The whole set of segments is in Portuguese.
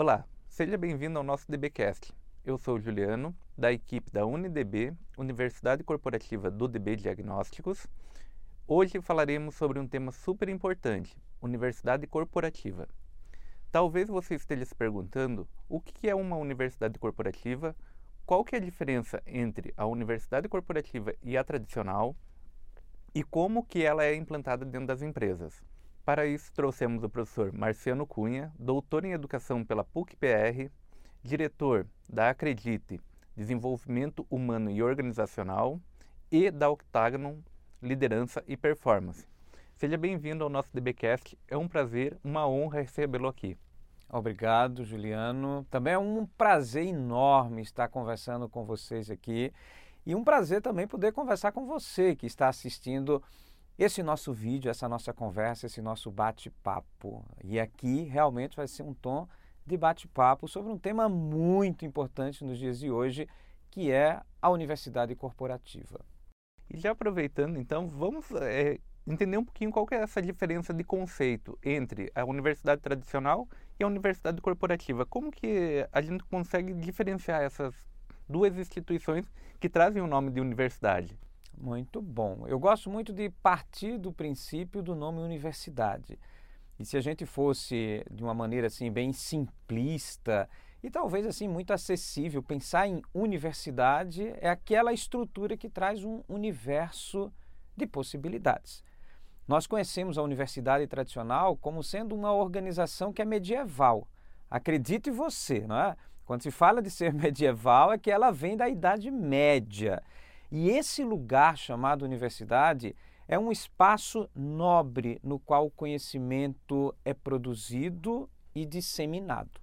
Olá, seja bem-vindo ao nosso DBcast. Eu sou o Juliano, da equipe da UniDB, Universidade Corporativa do DB Diagnósticos. Hoje falaremos sobre um tema super importante, Universidade Corporativa. Talvez você esteja se perguntando o que é uma universidade corporativa, qual que é a diferença entre a universidade corporativa e a tradicional e como que ela é implantada dentro das empresas. Para isso, trouxemos o professor Marciano Cunha, doutor em Educação pela PUC-PR, diretor da Acredite Desenvolvimento Humano e Organizacional e da Octagon Liderança e Performance. Seja bem-vindo ao nosso DBcast. É um prazer, uma honra recebê-lo aqui. Obrigado, Juliano. Também é um prazer enorme estar conversando com vocês aqui e um prazer também poder conversar com você que está assistindo esse nosso vídeo, essa nossa conversa, esse nosso bate-papo. E aqui realmente vai ser um tom de bate-papo sobre um tema muito importante nos dias de hoje, que é a universidade corporativa. E já aproveitando, então, vamos é, entender um pouquinho qual é essa diferença de conceito entre a universidade tradicional e a universidade corporativa. Como que a gente consegue diferenciar essas duas instituições que trazem o nome de universidade? Muito bom. Eu gosto muito de partir do princípio do nome universidade. E se a gente fosse de uma maneira assim bem simplista e talvez assim muito acessível, pensar em universidade é aquela estrutura que traz um universo de possibilidades. Nós conhecemos a universidade tradicional como sendo uma organização que é medieval. Acredite você, não é? Quando se fala de ser medieval é que ela vem da Idade Média. E esse lugar chamado universidade é um espaço nobre no qual o conhecimento é produzido e disseminado.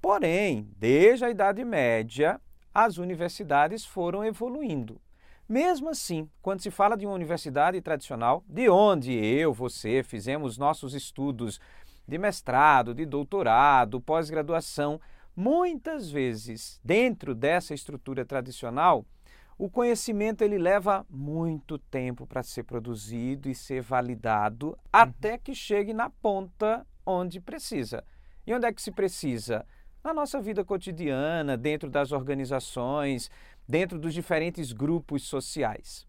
Porém, desde a Idade Média, as universidades foram evoluindo. Mesmo assim, quando se fala de uma universidade tradicional, de onde eu, você fizemos nossos estudos de mestrado, de doutorado, pós-graduação, muitas vezes, dentro dessa estrutura tradicional, o conhecimento ele leva muito tempo para ser produzido e ser validado uhum. até que chegue na ponta onde precisa. E onde é que se precisa? Na nossa vida cotidiana, dentro das organizações, dentro dos diferentes grupos sociais.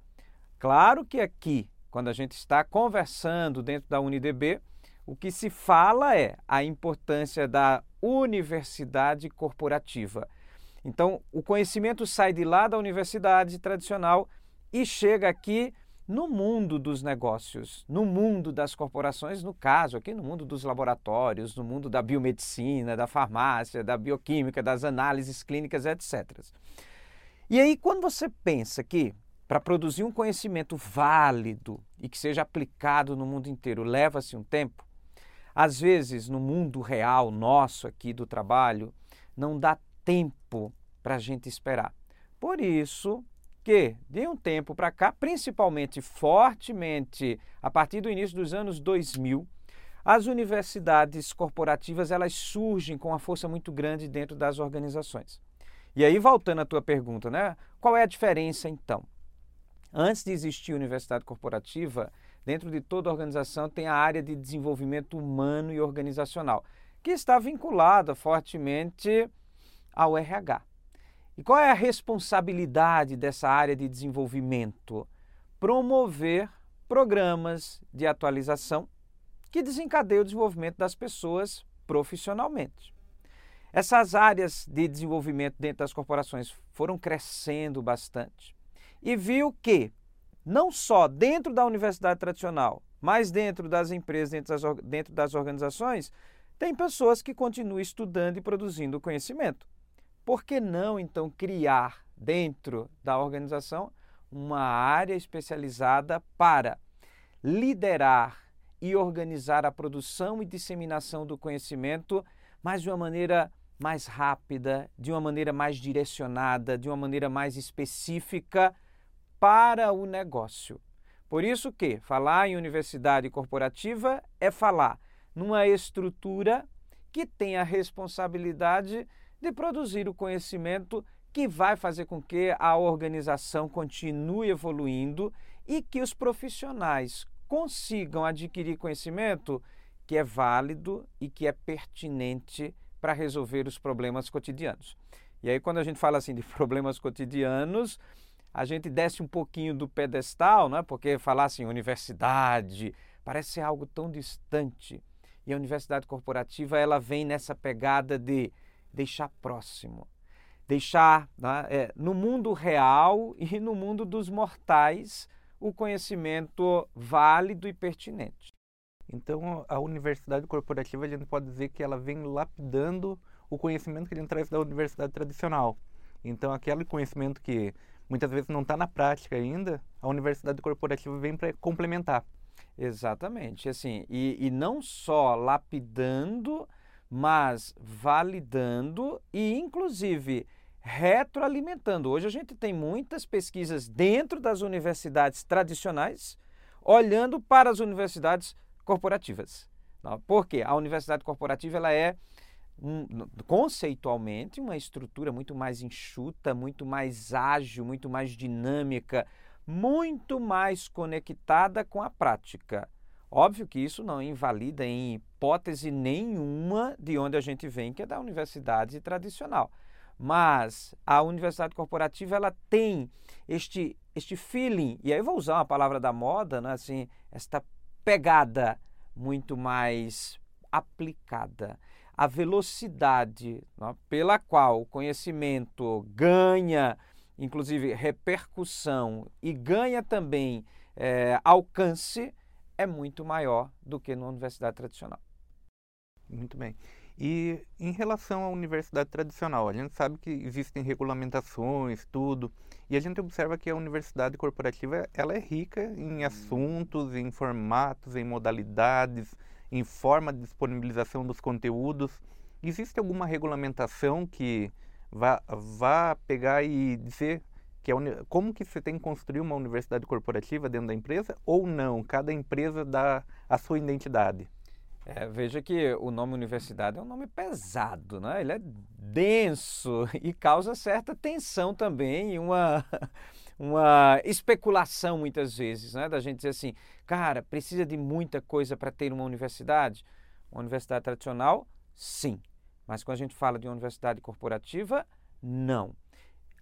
Claro que aqui, quando a gente está conversando dentro da UniDB, o que se fala é a importância da universidade corporativa então, o conhecimento sai de lá da universidade tradicional e chega aqui no mundo dos negócios, no mundo das corporações, no caso aqui no mundo dos laboratórios, no mundo da biomedicina, da farmácia, da bioquímica, das análises clínicas, etc. E aí, quando você pensa que para produzir um conhecimento válido e que seja aplicado no mundo inteiro leva-se um tempo, às vezes no mundo real nosso aqui do trabalho, não dá tempo para a gente esperar. Por isso que, de um tempo para cá, principalmente fortemente a partir do início dos anos 2000, as universidades corporativas elas surgem com uma força muito grande dentro das organizações. E aí, voltando à tua pergunta, né? Qual é a diferença então? Antes de existir universidade corporativa, dentro de toda organização tem a área de desenvolvimento humano e organizacional, que está vinculada fortemente ao RH. E qual é a responsabilidade dessa área de desenvolvimento? Promover programas de atualização que desencadeiam o desenvolvimento das pessoas profissionalmente. Essas áreas de desenvolvimento dentro das corporações foram crescendo bastante e viu que, não só dentro da universidade tradicional, mas dentro das empresas, dentro das, dentro das organizações, tem pessoas que continuam estudando e produzindo conhecimento. Por que não, então, criar dentro da organização uma área especializada para liderar e organizar a produção e disseminação do conhecimento, mas de uma maneira mais rápida, de uma maneira mais direcionada, de uma maneira mais específica para o negócio. Por isso que falar em universidade corporativa é falar numa estrutura que tem a responsabilidade de produzir o conhecimento que vai fazer com que a organização continue evoluindo e que os profissionais consigam adquirir conhecimento que é válido e que é pertinente para resolver os problemas cotidianos. E aí, quando a gente fala assim de problemas cotidianos, a gente desce um pouquinho do pedestal, né? porque falar assim, universidade, parece algo tão distante. E a universidade corporativa ela vem nessa pegada de deixar próximo, deixar né, é, no mundo real e no mundo dos mortais o conhecimento válido e pertinente. Então, a universidade corporativa, a gente pode dizer que ela vem lapidando o conhecimento que a gente traz da universidade tradicional. Então, aquele conhecimento que muitas vezes não está na prática ainda, a universidade corporativa vem para complementar. Exatamente, assim, e, e não só lapidando, mas validando e, inclusive, retroalimentando. Hoje a gente tem muitas pesquisas dentro das universidades tradicionais, olhando para as universidades corporativas. Porque a universidade corporativa ela é um, conceitualmente uma estrutura muito mais enxuta, muito mais ágil, muito mais dinâmica, muito mais conectada com a prática. Óbvio que isso não invalida em hipótese nenhuma de onde a gente vem, que é da universidade tradicional. Mas a universidade corporativa ela tem este, este feeling, e aí eu vou usar uma palavra da moda, né? assim, esta pegada muito mais aplicada. A velocidade né? pela qual o conhecimento ganha, inclusive repercussão, e ganha também é, alcance, é muito maior do que na universidade tradicional. Muito bem. E em relação à universidade tradicional, a gente sabe que existem regulamentações, tudo, e a gente observa que a universidade corporativa ela é rica em assuntos, em formatos, em modalidades, em forma de disponibilização dos conteúdos. Existe alguma regulamentação que vá, vá pegar e dizer que é, como que você tem que construir uma universidade corporativa dentro da empresa ou não? Cada empresa dá a sua identidade. É, veja que o nome universidade é um nome pesado, né? ele é denso e causa certa tensão também, uma, uma especulação muitas vezes, né? da gente dizer assim, cara, precisa de muita coisa para ter uma universidade? Uma universidade tradicional, sim, mas quando a gente fala de uma universidade corporativa, não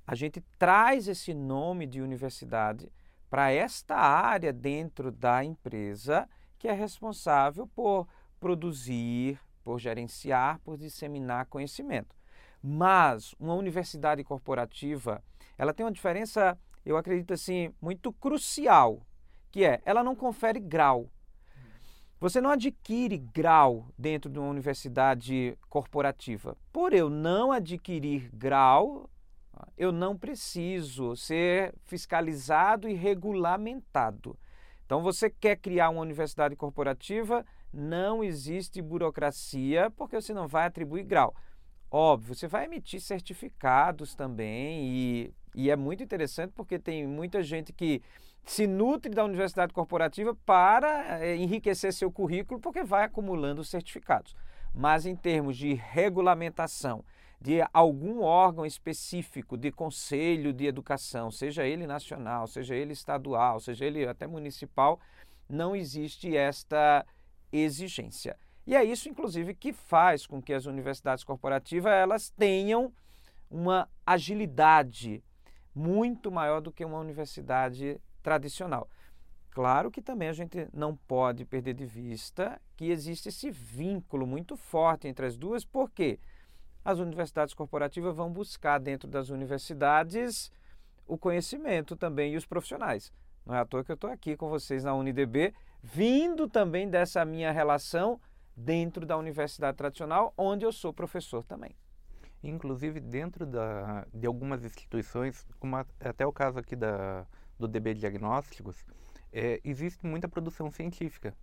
a gente traz esse nome de universidade para esta área dentro da empresa que é responsável por produzir, por gerenciar, por disseminar conhecimento. Mas uma universidade corporativa, ela tem uma diferença, eu acredito assim, muito crucial, que é, ela não confere grau. Você não adquire grau dentro de uma universidade corporativa. Por eu não adquirir grau, eu não preciso ser fiscalizado e regulamentado. Então, você quer criar uma universidade corporativa, não existe burocracia, porque você não vai atribuir grau. Óbvio, você vai emitir certificados também, e, e é muito interessante porque tem muita gente que se nutre da universidade corporativa para é, enriquecer seu currículo, porque vai acumulando certificados. Mas em termos de regulamentação, de algum órgão específico de conselho de educação, seja ele nacional, seja ele estadual, seja ele até municipal, não existe esta exigência. E é isso, inclusive, que faz com que as universidades corporativas elas tenham uma agilidade muito maior do que uma universidade tradicional. Claro que também a gente não pode perder de vista que existe esse vínculo muito forte entre as duas, porque quê? As universidades corporativas vão buscar dentro das universidades o conhecimento também e os profissionais. Não é à toa que eu estou aqui com vocês na UniDB, vindo também dessa minha relação dentro da universidade tradicional, onde eu sou professor também. Inclusive, dentro da, de algumas instituições, como até o caso aqui da, do DB Diagnósticos, é, existe muita produção científica.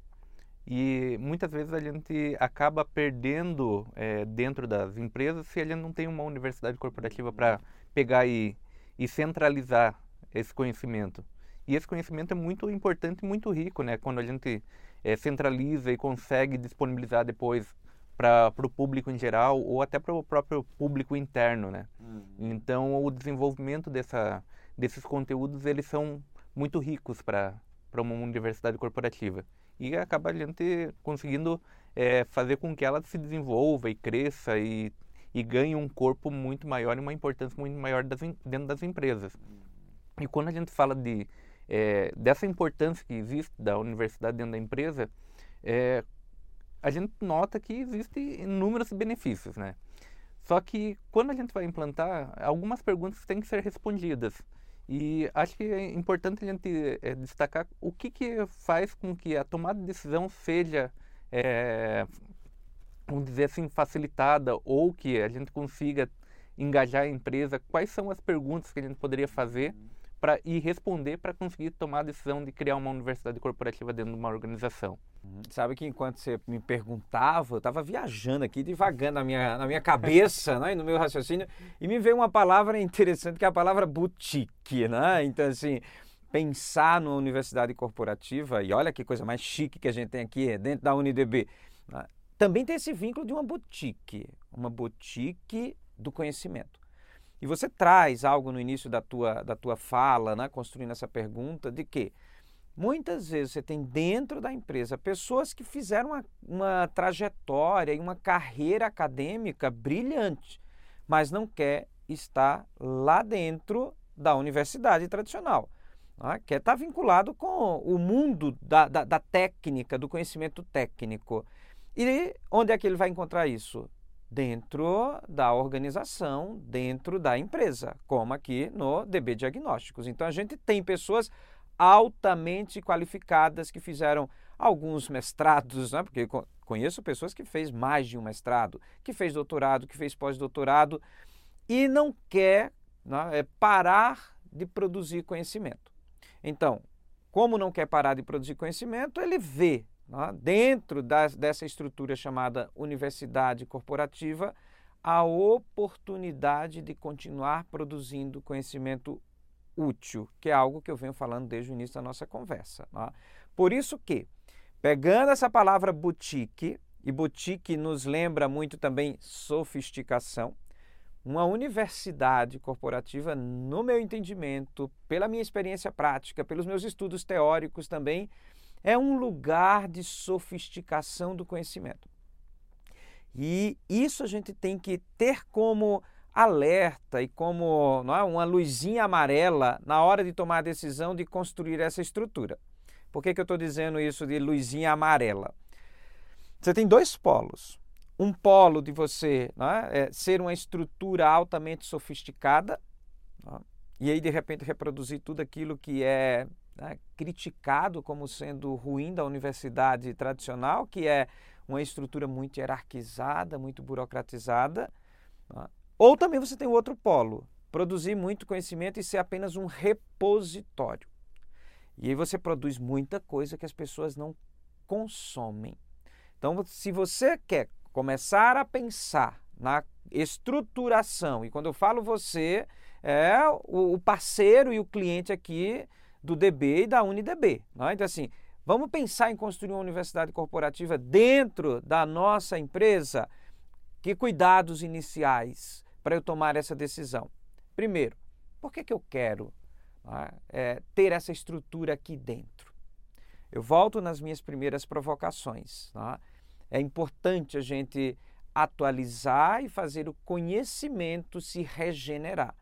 E muitas vezes a gente acaba perdendo é, dentro das empresas se a gente não tem uma universidade corporativa para pegar e, e centralizar esse conhecimento. E esse conhecimento é muito importante e muito rico, né? Quando a gente é, centraliza e consegue disponibilizar depois para o público em geral ou até para o próprio público interno, né? Uhum. Então, o desenvolvimento dessa, desses conteúdos, eles são muito ricos para uma universidade corporativa e acaba a gente conseguindo é, fazer com que ela se desenvolva e cresça e, e ganhe um corpo muito maior e uma importância muito maior das, dentro das empresas. E quando a gente fala de, é, dessa importância que existe da universidade dentro da empresa, é, a gente nota que existem inúmeros benefícios, né? Só que quando a gente vai implantar, algumas perguntas têm que ser respondidas. E acho que é importante a gente é, destacar o que, que faz com que a tomada de decisão seja, é, vamos dizer assim, facilitada ou que a gente consiga engajar a empresa. Quais são as perguntas que a gente poderia fazer para ir responder para conseguir tomar a decisão de criar uma universidade corporativa dentro de uma organização. Uhum. Sabe que enquanto você me perguntava, eu estava viajando aqui, devagando na minha, na minha cabeça, né, no meu raciocínio, e me veio uma palavra interessante, que é a palavra boutique, né? Então, assim, pensar numa universidade corporativa, e olha que coisa mais chique que a gente tem aqui dentro da UniDB, né? também tem esse vínculo de uma boutique, uma boutique do conhecimento. E você traz algo no início da tua, da tua fala, né, construindo essa pergunta, de que muitas vezes você tem dentro da empresa pessoas que fizeram uma, uma trajetória e uma carreira acadêmica brilhante, mas não quer estar lá dentro da universidade tradicional. Né, quer estar vinculado com o mundo da, da, da técnica, do conhecimento técnico. E onde é que ele vai encontrar isso? Dentro da organização, dentro da empresa, como aqui no DB Diagnósticos. Então a gente tem pessoas altamente qualificadas que fizeram alguns mestrados, né? porque conheço pessoas que fez mais de um mestrado, que fez doutorado, que fez pós-doutorado e não quer né, é parar de produzir conhecimento. Então, como não quer parar de produzir conhecimento, ele vê né, dentro das, dessa estrutura chamada universidade corporativa, a oportunidade de continuar produzindo conhecimento útil, que é algo que eu venho falando desde o início da nossa conversa. Né? Por isso que, pegando essa palavra boutique, e boutique nos lembra muito também sofisticação, uma universidade corporativa, no meu entendimento, pela minha experiência prática, pelos meus estudos teóricos também, é um lugar de sofisticação do conhecimento. E isso a gente tem que ter como alerta e como é, uma luzinha amarela na hora de tomar a decisão de construir essa estrutura. Por que, que eu estou dizendo isso de luzinha amarela? Você tem dois polos. Um polo de você é, é, ser uma estrutura altamente sofisticada, é, e aí de repente reproduzir tudo aquilo que é né, criticado como sendo ruim da universidade tradicional, que é uma estrutura muito hierarquizada, muito burocratizada. Né? Ou também você tem o outro polo, produzir muito conhecimento e ser apenas um repositório. E aí você produz muita coisa que as pessoas não consomem. Então, se você quer começar a pensar na estruturação, e quando eu falo você, é o parceiro e o cliente aqui do DB e da UniDB. Né? Então, assim, vamos pensar em construir uma universidade corporativa dentro da nossa empresa? Que cuidados iniciais para eu tomar essa decisão? Primeiro, por que, que eu quero né, é, ter essa estrutura aqui dentro? Eu volto nas minhas primeiras provocações. Né? É importante a gente atualizar e fazer o conhecimento se regenerar.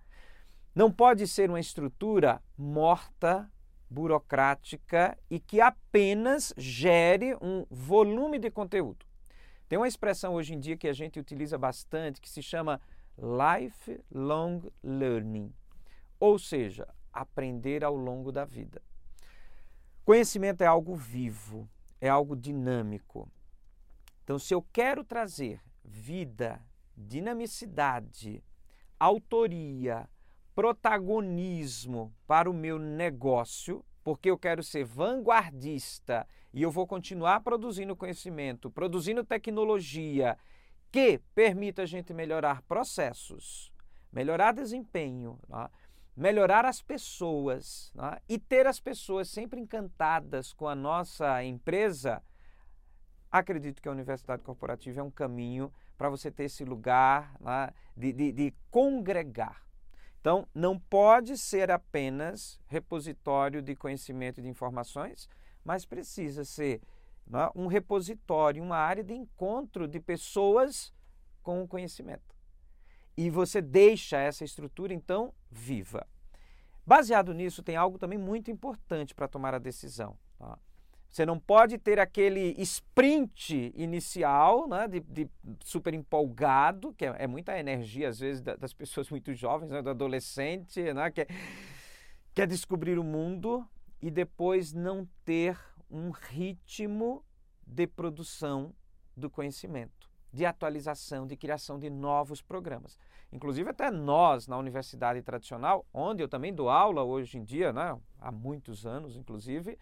Não pode ser uma estrutura morta, burocrática e que apenas gere um volume de conteúdo. Tem uma expressão hoje em dia que a gente utiliza bastante que se chama lifelong learning, ou seja, aprender ao longo da vida. Conhecimento é algo vivo, é algo dinâmico. Então, se eu quero trazer vida, dinamicidade, autoria, protagonismo para o meu negócio, porque eu quero ser vanguardista e eu vou continuar produzindo conhecimento, produzindo tecnologia que permita a gente melhorar processos, melhorar desempenho, né? melhorar as pessoas né? e ter as pessoas sempre encantadas com a nossa empresa, acredito que a universidade corporativa é um caminho para você ter esse lugar né? de, de, de congregar. Então, não pode ser apenas repositório de conhecimento e de informações, mas precisa ser né, um repositório, uma área de encontro de pessoas com o conhecimento. E você deixa essa estrutura, então, viva. Baseado nisso, tem algo também muito importante para tomar a decisão. Você não pode ter aquele sprint inicial, né, de, de super empolgado, que é, é, muita energia, às vezes, das pessoas muito jovens, né, do adolescente, né, que quer descobrir o mundo e depois não ter um ritmo de produção do conhecimento, de atualização, de criação de novos programas. Inclusive, até nós, na universidade tradicional, onde eu também dou aula hoje em dia, né, há muitos anos, inclusive,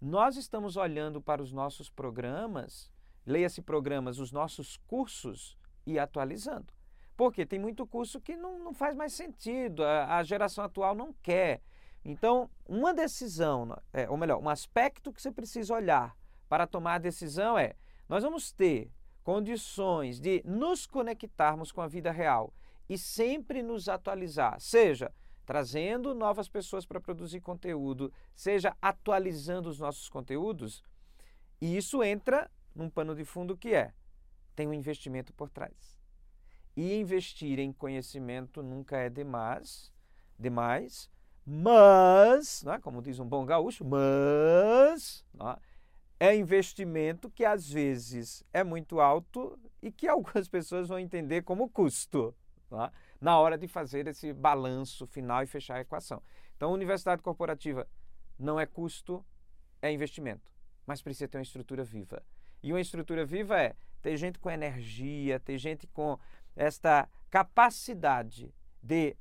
nós estamos olhando para os nossos programas, leia-se programas, os nossos cursos e atualizando. Porque tem muito curso que não, não faz mais sentido, a, a geração atual não quer. Então, uma decisão, é, ou melhor, um aspecto que você precisa olhar para tomar a decisão é: nós vamos ter condições de nos conectarmos com a vida real e sempre nos atualizar, seja trazendo novas pessoas para produzir conteúdo, seja atualizando os nossos conteúdos, e isso entra num pano de fundo que é: tem um investimento por trás. E investir em conhecimento nunca é demais, demais mas, né, como diz um bom gaúcho, mas né, é? Investimento que às vezes é muito alto e que algumas pessoas vão entender como custo né, na hora de fazer esse balanço final e fechar a equação. Então, universidade corporativa não é custo, é investimento, mas precisa ter uma estrutura viva. E uma estrutura viva é ter gente com energia, ter gente com esta capacidade de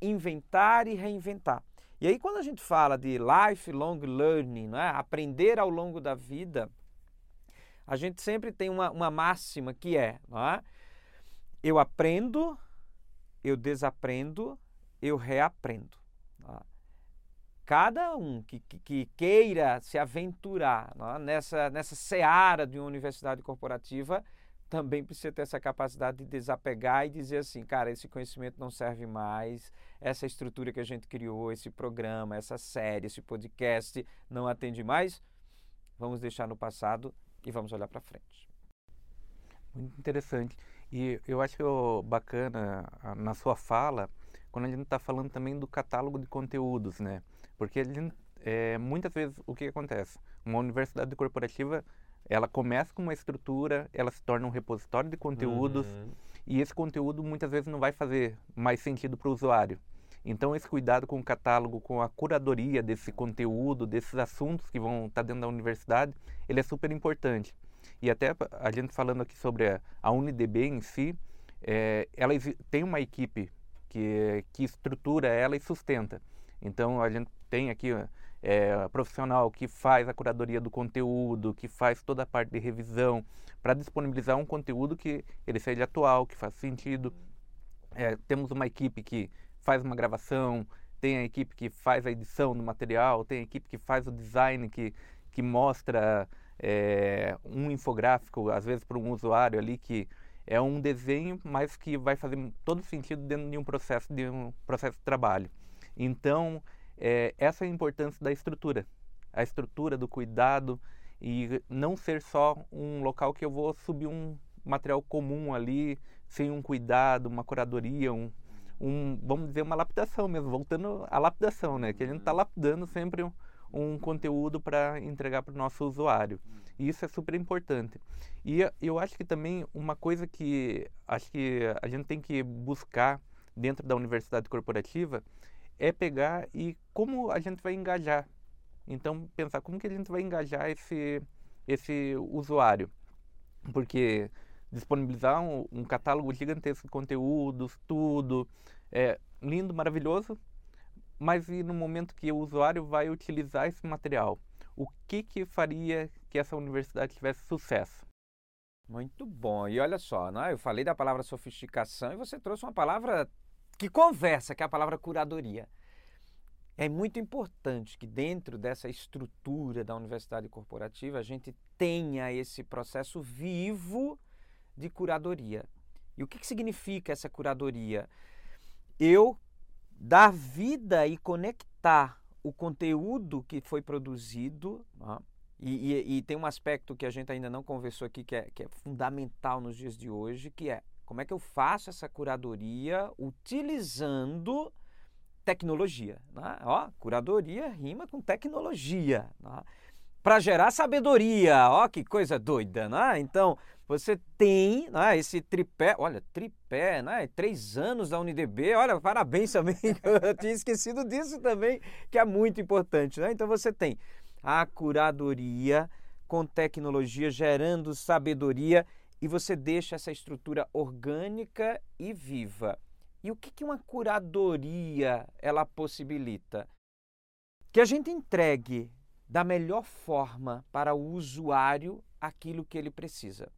inventar e reinventar. E aí, quando a gente fala de lifelong learning, é? aprender ao longo da vida, a gente sempre tem uma, uma máxima que é, é? eu aprendo, eu desaprendo, eu reaprendo. Cada um que, que, que, queira se aventurar nessa, nessa seara de uma universidade corporativa também precisa ter essa capacidade de desapegar e dizer assim, cara, esse conhecimento não serve mais, essa estrutura que a gente criou, esse programa, essa série, esse podcast não atende mais, vamos deixar no passado e vamos olhar para frente. Muito interessante. E eu acho bacana na sua fala, quando a gente está falando também do catálogo de conteúdos, né? Porque gente, é, muitas vezes o que acontece? Uma universidade corporativa ela começa com uma estrutura, ela se torna um repositório de conteúdos uhum. e esse conteúdo muitas vezes não vai fazer mais sentido para o usuário. Então esse cuidado com o catálogo, com a curadoria desse conteúdo, desses assuntos que vão estar tá dentro da universidade, ele é super importante. E até a gente falando aqui sobre a, UniDB em si, é, ela tem uma equipe que, que estrutura ela e sustenta. Então a gente tem aqui é, profissional que faz a curadoria do conteúdo, que faz toda a parte de revisão, para disponibilizar um conteúdo que ele seja atual, que faça sentido. É, temos uma equipe que faz uma gravação, tem a equipe que faz a edição do material, tem a equipe que faz o design, que, que mostra é, um infográfico, às vezes para um usuário ali que é um desenho, mas que vai fazer todo sentido dentro de um processo de um processo de trabalho. Então, é, essa é a importância da estrutura, a estrutura do cuidado e não ser só um local que eu vou subir um material comum ali, sem um cuidado, uma curadoria, um, um vamos dizer, uma lapidação mesmo, voltando à lapidação, né? Que a gente está lapidando sempre um, um conteúdo para entregar para o nosso usuário. E isso é super importante. E eu acho que também uma coisa que acho que a gente tem que buscar dentro da universidade corporativa é pegar e como a gente vai engajar. Então, pensar como que a gente vai engajar esse, esse usuário. Porque disponibilizar um, um catálogo gigantesco de conteúdos, tudo, é lindo, maravilhoso, mas e no momento que o usuário vai utilizar esse material? O que, que faria que essa universidade tivesse sucesso? Muito bom. E olha só, né? eu falei da palavra sofisticação e você trouxe uma palavra que conversa, que é a palavra curadoria. É muito importante que dentro dessa estrutura da universidade corporativa a gente tenha esse processo vivo de curadoria. E o que, que significa essa curadoria? Eu dar vida e conectar o conteúdo que foi produzido, E, e, e, tem um aspecto que a gente ainda não conversou aqui que é, que é fundamental nos dias de hoje, que é como é que eu faço essa curadoria utilizando tecnologia. Né? Ó, curadoria rima com tecnologia. Né? Para gerar sabedoria. Ó, que coisa doida. Né? Então, você tem né, esse tripé, olha, tripé, né? Três anos da UNDB, olha, parabéns também, eu tinha esquecido disso também, que é muito importante, né? Então você tem a curadoria com tecnologia gerando sabedoria e você deixa essa estrutura orgânica e viva. E o que, que uma curadoria ela possibilita? Que a gente entregue da melhor forma para o usuário aquilo que ele precisa.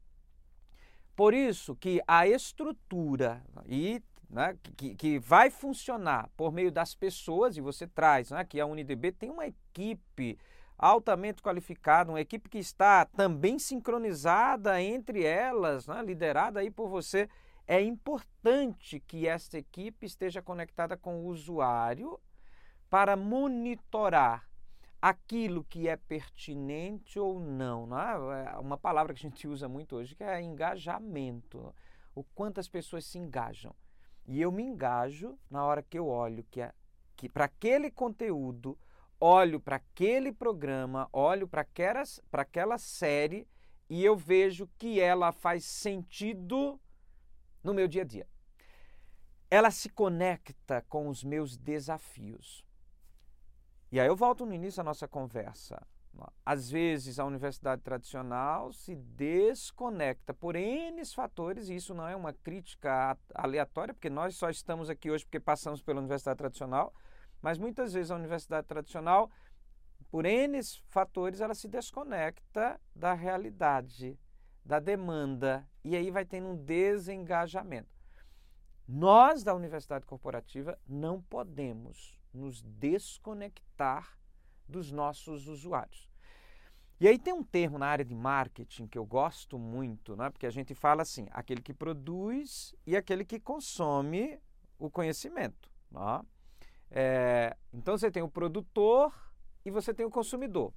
Por isso que a estrutura e né, que, que, vai funcionar por meio das pessoas, e você traz né, que a UNDB tem uma equipe altamente qualificada, uma equipe que está também sincronizada entre elas, né, liderada aí por você. É importante que esta equipe esteja conectada com o usuário para monitorar aquilo que é pertinente ou não. não é? é uma palavra que a gente usa muito hoje que é engajamento. O quanto as pessoas se engajam. E eu me engajo na hora que eu olho que, é, que para aquele conteúdo, olho para aquele programa, olho para aquela série e eu vejo que ela faz sentido no meu dia a dia. Ela se conecta com os meus desafios. E aí eu volto no início da nossa conversa. Às vezes a universidade tradicional se desconecta por N fatores, e isso não é uma crítica aleatória, porque nós só estamos aqui hoje porque passamos pela universidade tradicional, mas muitas vezes a universidade tradicional, por N fatores, ela se desconecta da realidade, da demanda, e aí vai tendo um desengajamento. Nós da universidade corporativa não podemos nos desconectar dos nossos usuários. E aí tem um termo na área de marketing que eu gosto muito, né? porque a gente fala assim, aquele que produz e aquele que consome o conhecimento. Né? É, então você tem o produtor e você tem o consumidor.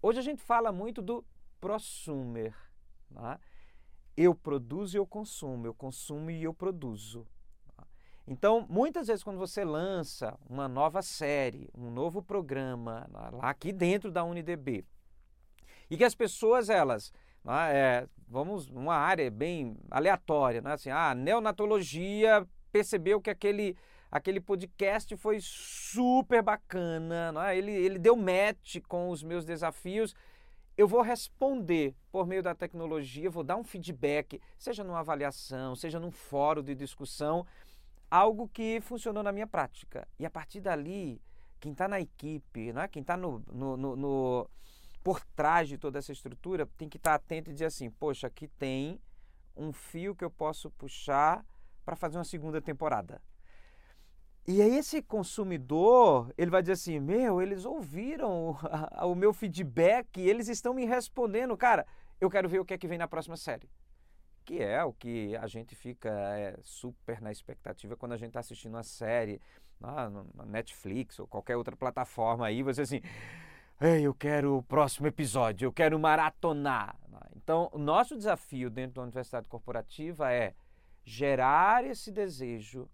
Hoje a gente fala muito do prosumer. Né? Eu produzo e eu consumo, eu consumo e eu produzo. Então, muitas vezes, quando você lança uma nova série, um novo programa, lá aqui dentro da UniDB, e que as pessoas, elas, é, vamos, uma área bem aleatória, né? assim, ah, neonatologia percebeu que aquele, aquele podcast foi super bacana, é? ele, ele deu match com os meus desafios, eu vou responder por meio da tecnologia, vou dar um feedback, seja numa avaliação, seja num fórum de discussão, algo que funcionou na minha prática. E a partir dali, quem está na equipe, né? quem está no, no, no, no, por trás de toda essa estrutura, tem que estar tá atento e dizer assim: poxa, aqui tem um fio que eu posso puxar para fazer uma segunda temporada. E aí esse consumidor, ele vai dizer assim, meu, eles ouviram o, o meu feedback, eles estão me respondendo, cara, eu quero ver o que é que vem na próxima série que é o que a gente fica é, super na expectativa quando a gente está assistindo uma série na, na, Netflix ou qualquer outra plataforma aí, você assim, Ei, eu quero o próximo episódio, eu quero maratonar. Então, o nosso desafio dentro da Universidade Corporativa é gerar esse desejo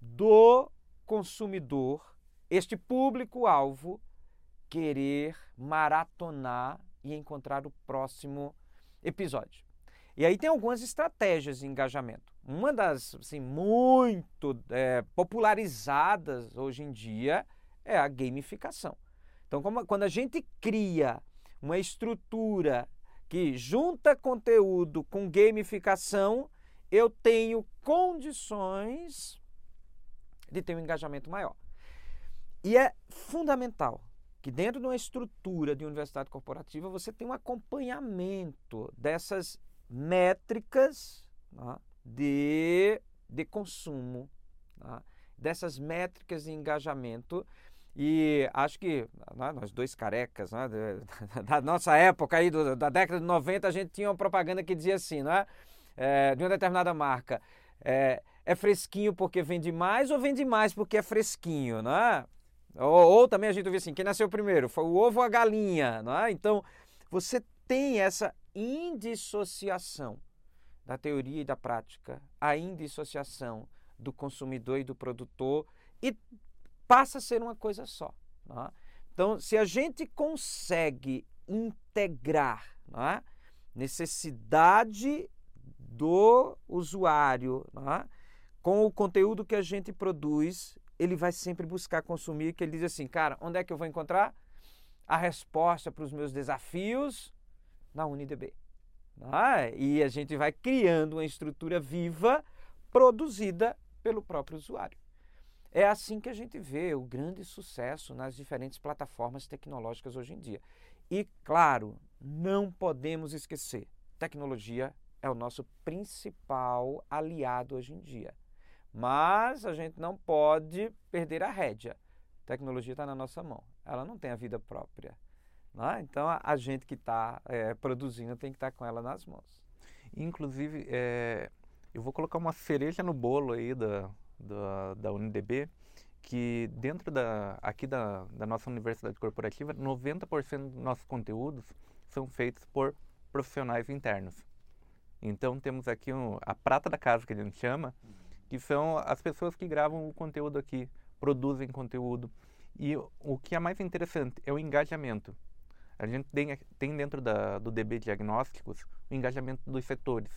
do consumidor, este público-alvo, querer maratonar e encontrar o próximo episódio. E aí tem algumas estratégias de engajamento. Uma das assim, muito é, popularizadas hoje em dia é a gamificação. Então, como, quando a gente cria uma estrutura que junta conteúdo com gamificação, eu tenho condições de ter um engajamento maior. E é fundamental que dentro de uma estrutura de universidade corporativa você tenha um acompanhamento dessas métricas né, de, de consumo, né, dessas métricas de engajamento. E acho que né, nós dois carecas, né, da nossa época aí, da década de 90, a gente tinha uma propaganda que dizia assim, né, é, de uma determinada marca, é, é, fresquinho porque vende mais ou vende mais porque é fresquinho, né? Ou, ou também a gente ouvia assim, quem nasceu primeiro, foi o ovo ou a galinha, né? Então, você tem essa indissociação da teoria e da prática, a indissociação do consumidor e do produtor e passa a ser uma coisa só. É? Então, se a gente consegue integrar é? necessidade do usuário é? com o conteúdo que a gente produz, ele vai sempre buscar consumir, que ele diz assim, cara, onde é que eu vou encontrar a resposta para os meus desafios? Na UniDB. É? E a gente vai criando uma estrutura viva produzida pelo próprio usuário. É assim que a gente vê o grande sucesso nas diferentes plataformas tecnológicas hoje em dia. E, claro, não podemos esquecer: tecnologia é o nosso principal aliado hoje em dia. Mas a gente não pode perder a rédea. A tecnologia está na nossa mão, ela não tem a vida própria. Né? Então a, a, gente que está é, produzindo tem que estar tá com ela nas mãos. Inclusive, é, eu vou colocar uma cereja no bolo aí da, da, da UNDB, que dentro da, aqui da, da nossa universidade corporativa, 90% dos nossos conteúdos são feitos por profissionais internos. Então temos aqui um, a prata da casa que a gente chama, que são as pessoas que gravam o conteúdo aqui, produzem conteúdo. E o que é mais interessante é o engajamento. A gente tem, tem dentro da, do DB Diagnósticos o engajamento dos setores.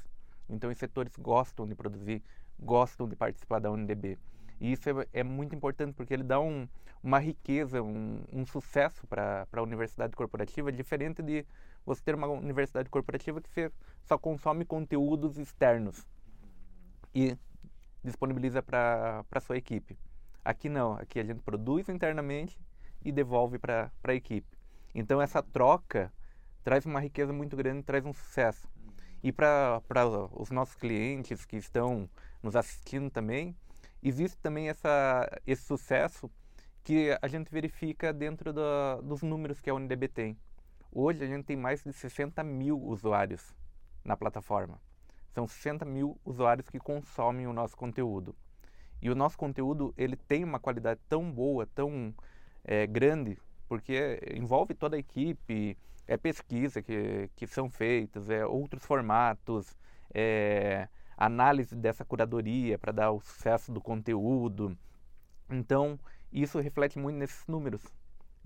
Então, os setores gostam de produzir, gostam de participar da UNDB. E isso é, é muito importante porque ele dá um, uma riqueza, um, um sucesso para a universidade corporativa, diferente de você ter uma universidade corporativa que você só consome conteúdos externos e disponibiliza para a sua equipe. Aqui não, aqui a gente produz internamente e devolve para a equipe. Então essa troca traz uma riqueza muito grande, traz um sucesso. E para os nossos clientes que estão nos assistindo também, existe também essa, esse sucesso que a gente verifica dentro do, dos números que a UNDB tem. Hoje a gente tem mais de 60 mil usuários na plataforma. São 60 mil usuários que consomem o nosso conteúdo. E o nosso conteúdo ele tem uma qualidade tão boa, tão é, grande, porque envolve toda a equipe, é pesquisa que, que são feitas, é outros formatos, é análise dessa curadoria para dar o sucesso do conteúdo. Então, isso reflete muito nesses números.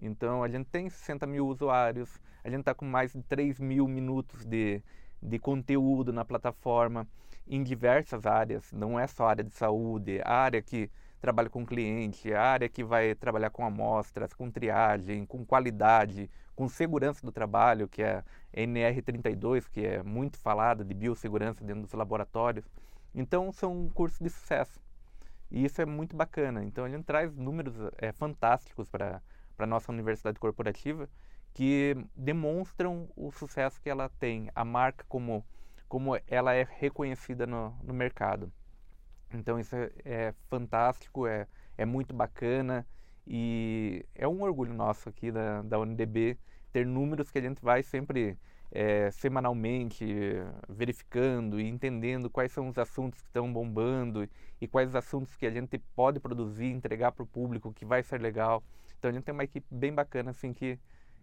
Então, a gente tem 60 mil usuários, a gente está com mais de 3 mil minutos de, de conteúdo na plataforma em diversas áreas, não é só área de saúde, a área que trabalha com cliente, a área que vai trabalhar com amostras, com triagem, com qualidade, com segurança do trabalho, que é a NR32, que é muito falada de biossegurança dentro dos laboratórios. Então, são cursos de sucesso. E isso é muito bacana. Então, gente traz números é, fantásticos para a nossa universidade corporativa que demonstram o sucesso que ela tem, a marca como, como ela é reconhecida no, no mercado. Então isso é, é, fantástico, é, é muito bacana e é um orgulho nosso aqui da, da UNDB ter números que a gente vai sempre é, semanalmente verificando e entendendo quais são os assuntos que estão bombando e quais os assuntos que a gente pode produzir, entregar para o público que vai ser legal. Então a gente tem uma equipe bem bacana assim que,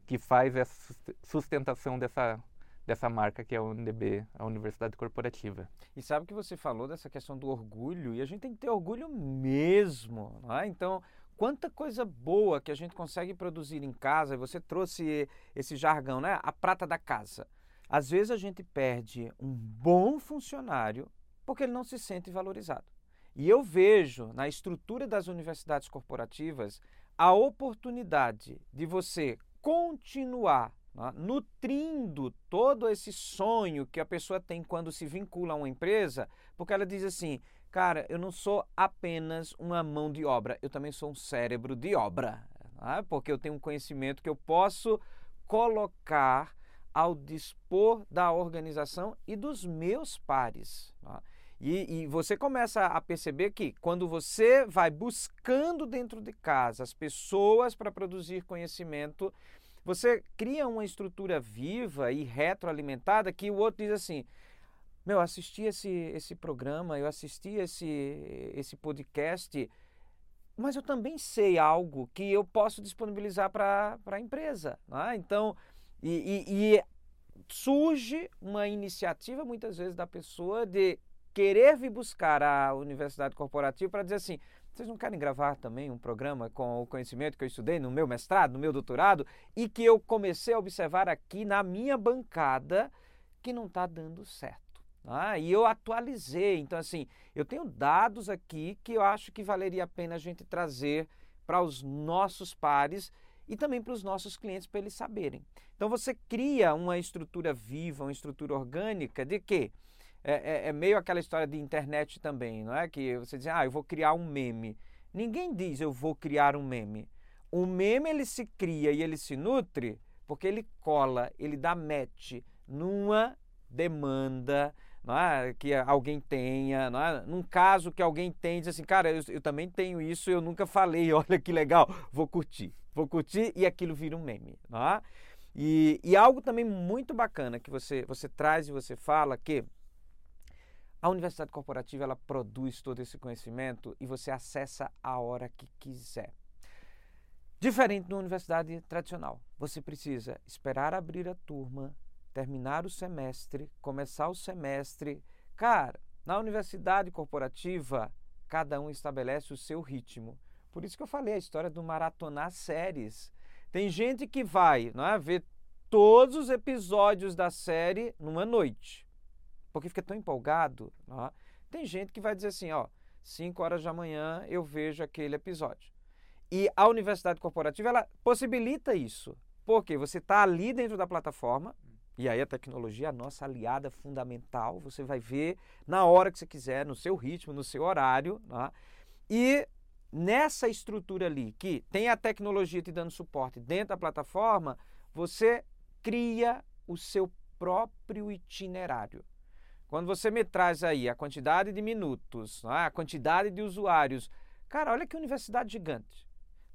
que faz essa sustentação dessa, dessa marca que é a UNDB, a Universidade Corporativa. E sabe que você falou dessa questão do orgulho, e a gente tem que ter orgulho mesmo, não é? Então, quanta coisa boa que a gente consegue produzir em casa, e você trouxe esse jargão, né? A prata da casa. Às vezes a gente perde um bom funcionário porque ele não se sente valorizado. E eu vejo na estrutura das universidades corporativas a oportunidade de você continuar né, nutrindo todo esse sonho que a pessoa tem quando se vincula a uma empresa, porque ela diz assim: cara, eu não sou apenas uma mão de obra, eu também sou um cérebro de obra, né, porque eu tenho um conhecimento que eu posso colocar ao dispor da organização e dos meus pares. Né. E, e, você começa a perceber que quando você vai buscando dentro de casa as pessoas para produzir conhecimento, você cria uma estrutura viva e retroalimentada que o outro diz assim: Meu, assisti esse, esse programa, eu assisti esse, esse podcast, mas eu também sei algo que eu posso disponibilizar para a empresa. Né? Então, e, e, e surge uma iniciativa, muitas vezes, da pessoa de querer vir buscar a universidade corporativa para dizer assim: vocês não querem gravar também um programa com o conhecimento que eu estudei no meu mestrado, no meu doutorado e que eu comecei a observar aqui na minha bancada que não está dando certo? Ah, e eu atualizei. Então, assim, eu tenho dados aqui que eu acho que valeria a pena a gente trazer para os nossos pares e também para os nossos clientes para eles saberem. Então você cria uma estrutura viva, uma estrutura orgânica de que é, é, é, meio aquela história de internet também, não é? Que você diz, ah, eu vou criar um meme. Ninguém diz eu vou criar um meme. O meme ele se cria e ele se nutre porque ele cola, ele dá match numa demanda, não é? que alguém tenha, não é? num caso que alguém tem, diz assim, cara, eu, eu também tenho isso, eu nunca falei, olha que legal, vou curtir, vou curtir e aquilo vira um meme. Não é? e, e algo também muito bacana que você, você traz e você fala que a universidade corporativa ela produz todo esse conhecimento e você acessa a hora que quiser. Diferente da universidade tradicional, você precisa esperar abrir a turma, terminar o semestre, começar o semestre. Cara, na universidade corporativa, cada um estabelece o seu ritmo. Por isso que eu falei a história do maratonar séries. Tem gente que vai não é, ver todos os episódios da série numa noite, porque fica tão empolgado. É? Tem gente que vai dizer assim, ó, 5 horas da manhã eu vejo aquele episódio. E a universidade corporativa ela possibilita isso, porque você está ali dentro da plataforma, e aí a tecnologia é a nossa aliada fundamental. Você vai ver na hora que você quiser, no seu ritmo, no seu horário. Né? E nessa estrutura ali, que tem a tecnologia te dando suporte dentro da plataforma, você cria o seu próprio itinerário. Quando você me traz aí a quantidade de minutos, né? a quantidade de usuários, cara, olha que universidade gigante.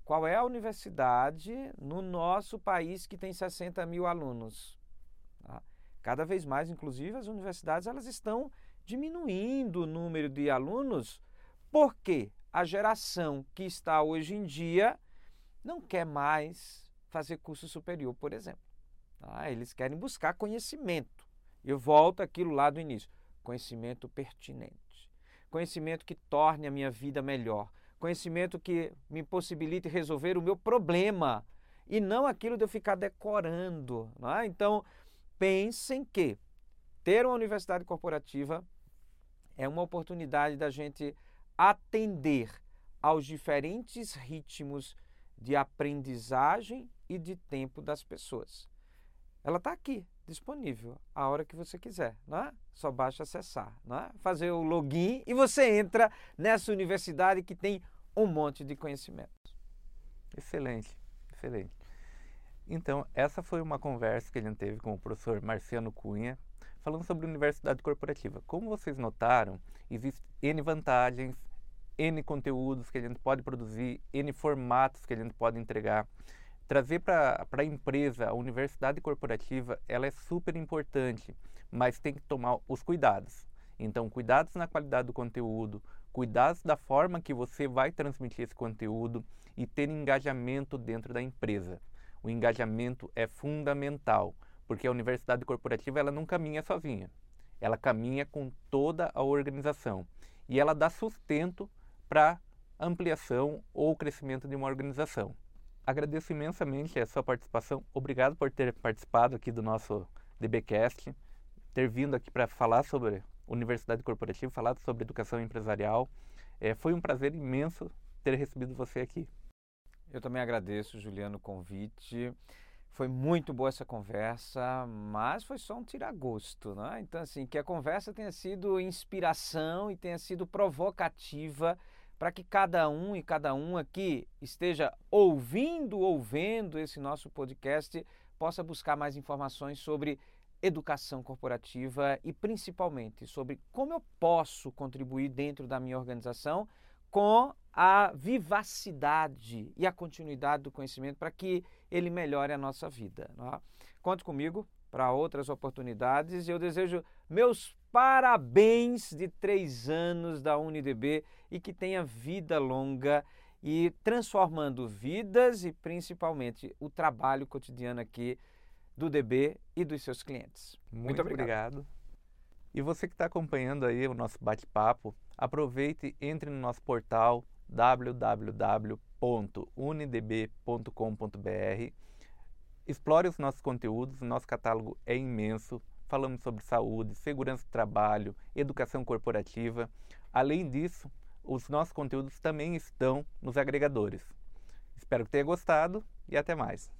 Qual é a universidade no nosso país que tem 60 mil alunos? Tá? Cada vez mais, inclusive, as universidades elas estão diminuindo o número de alunos porque a geração que está hoje em dia não quer mais fazer curso superior, por exemplo. Tá? Eles querem buscar conhecimento. Eu volto aquilo lá do início: conhecimento pertinente, conhecimento que torne a minha vida melhor, conhecimento que me possibilite resolver o meu problema e não aquilo de eu ficar decorando. É? Então, pensem que ter uma universidade corporativa é uma oportunidade da gente atender aos diferentes ritmos de aprendizagem e de tempo das pessoas. Ela está aqui, disponível, a hora que você quiser, não é? Só basta acessar, não é? fazer o login e você entra nessa universidade que tem um monte de conhecimentos. Excelente, excelente. Então, essa foi uma conversa que a gente teve com o professor Marciano Cunha, falando sobre universidade corporativa. Como vocês notaram, existem N vantagens, N conteúdos que a gente pode produzir, N formatos que a gente pode entregar. Trazer para a empresa a universidade corporativa, ela é super importante, mas tem que tomar os cuidados. Então, cuidados na qualidade do conteúdo, cuidados da forma que você vai transmitir esse conteúdo e ter engajamento dentro da empresa o engajamento é fundamental, porque a universidade corporativa ela não caminha sozinha. Ela caminha com toda a organização e ela dá sustento para ampliação ou crescimento de uma organização. Agradeço imensamente a sua participação. Obrigado por ter participado aqui do nosso DBcast, ter vindo aqui para falar sobre universidade corporativa, falar sobre educação empresarial. É, foi um prazer imenso ter recebido você aqui. Eu também agradeço, Juliano, o convite. Foi muito boa essa conversa, mas foi só um tiragosto, né? Então, assim, que a conversa tenha sido inspiração e tenha sido provocativa para que cada um e cada um aqui esteja ouvindo ou vendo esse nosso podcast possa buscar mais informações sobre educação corporativa e principalmente sobre como eu posso contribuir dentro da minha organização com a vivacidade e a continuidade do conhecimento para que ele melhore a nossa vida. É? Conte comigo para outras oportunidades e eu desejo meus parabéns de três anos da UniDB e que tenha vida longa e transformando vidas e principalmente o trabalho cotidiano aqui do DB e dos seus clientes. Muito, Muito obrigado. obrigado. E você que está acompanhando aí o nosso bate-papo, aproveite e entre no nosso portal www.unidb.com.br. Explore os nossos conteúdos, o nosso catálogo é imenso. Falamos sobre saúde, segurança do trabalho, educação corporativa. Além disso, os nossos conteúdos também estão nos agregadores. Espero que tenha gostado e até mais.